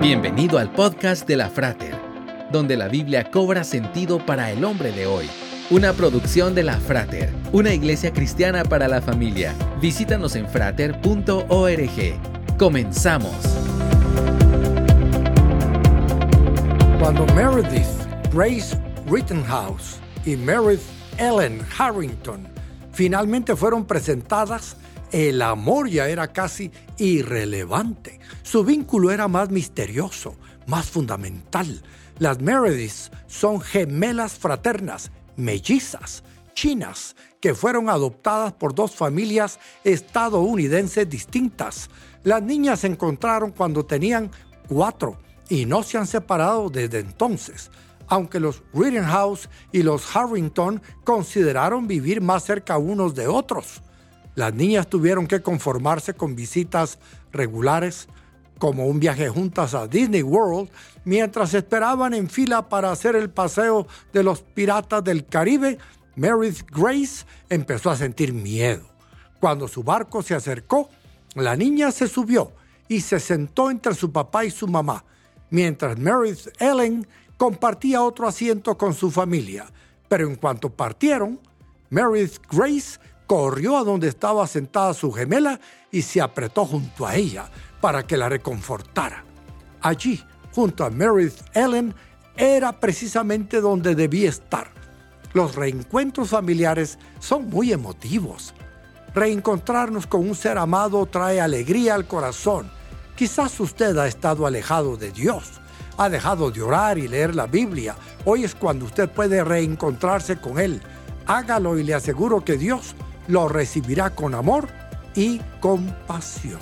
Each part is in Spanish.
Bienvenido al podcast de la Frater, donde la Biblia cobra sentido para el hombre de hoy. Una producción de la Frater, una iglesia cristiana para la familia. Visítanos en frater.org. Comenzamos. Cuando Meredith Grace Rittenhouse y Meredith Ellen Harrington finalmente fueron presentadas, el amor ya era casi irrelevante. Su vínculo era más misterioso, más fundamental. Las Merediths son gemelas fraternas, mellizas, chinas, que fueron adoptadas por dos familias estadounidenses distintas. Las niñas se encontraron cuando tenían cuatro y no se han separado desde entonces aunque los Rittenhouse y los Harrington consideraron vivir más cerca unos de otros. Las niñas tuvieron que conformarse con visitas regulares, como un viaje juntas a Disney World, mientras esperaban en fila para hacer el paseo de los piratas del Caribe, Meredith Grace empezó a sentir miedo. Cuando su barco se acercó, la niña se subió y se sentó entre su papá y su mamá, mientras Meredith Ellen compartía otro asiento con su familia, pero en cuanto partieron, Meredith Grace corrió a donde estaba sentada su gemela y se apretó junto a ella para que la reconfortara. Allí, junto a Meredith Ellen, era precisamente donde debía estar. Los reencuentros familiares son muy emotivos. Reencontrarnos con un ser amado trae alegría al corazón. Quizás usted ha estado alejado de Dios ha dejado de orar y leer la Biblia, hoy es cuando usted puede reencontrarse con Él. Hágalo y le aseguro que Dios lo recibirá con amor y compasión.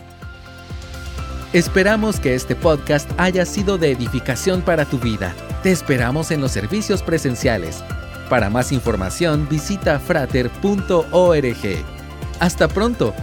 Esperamos que este podcast haya sido de edificación para tu vida. Te esperamos en los servicios presenciales. Para más información visita frater.org. Hasta pronto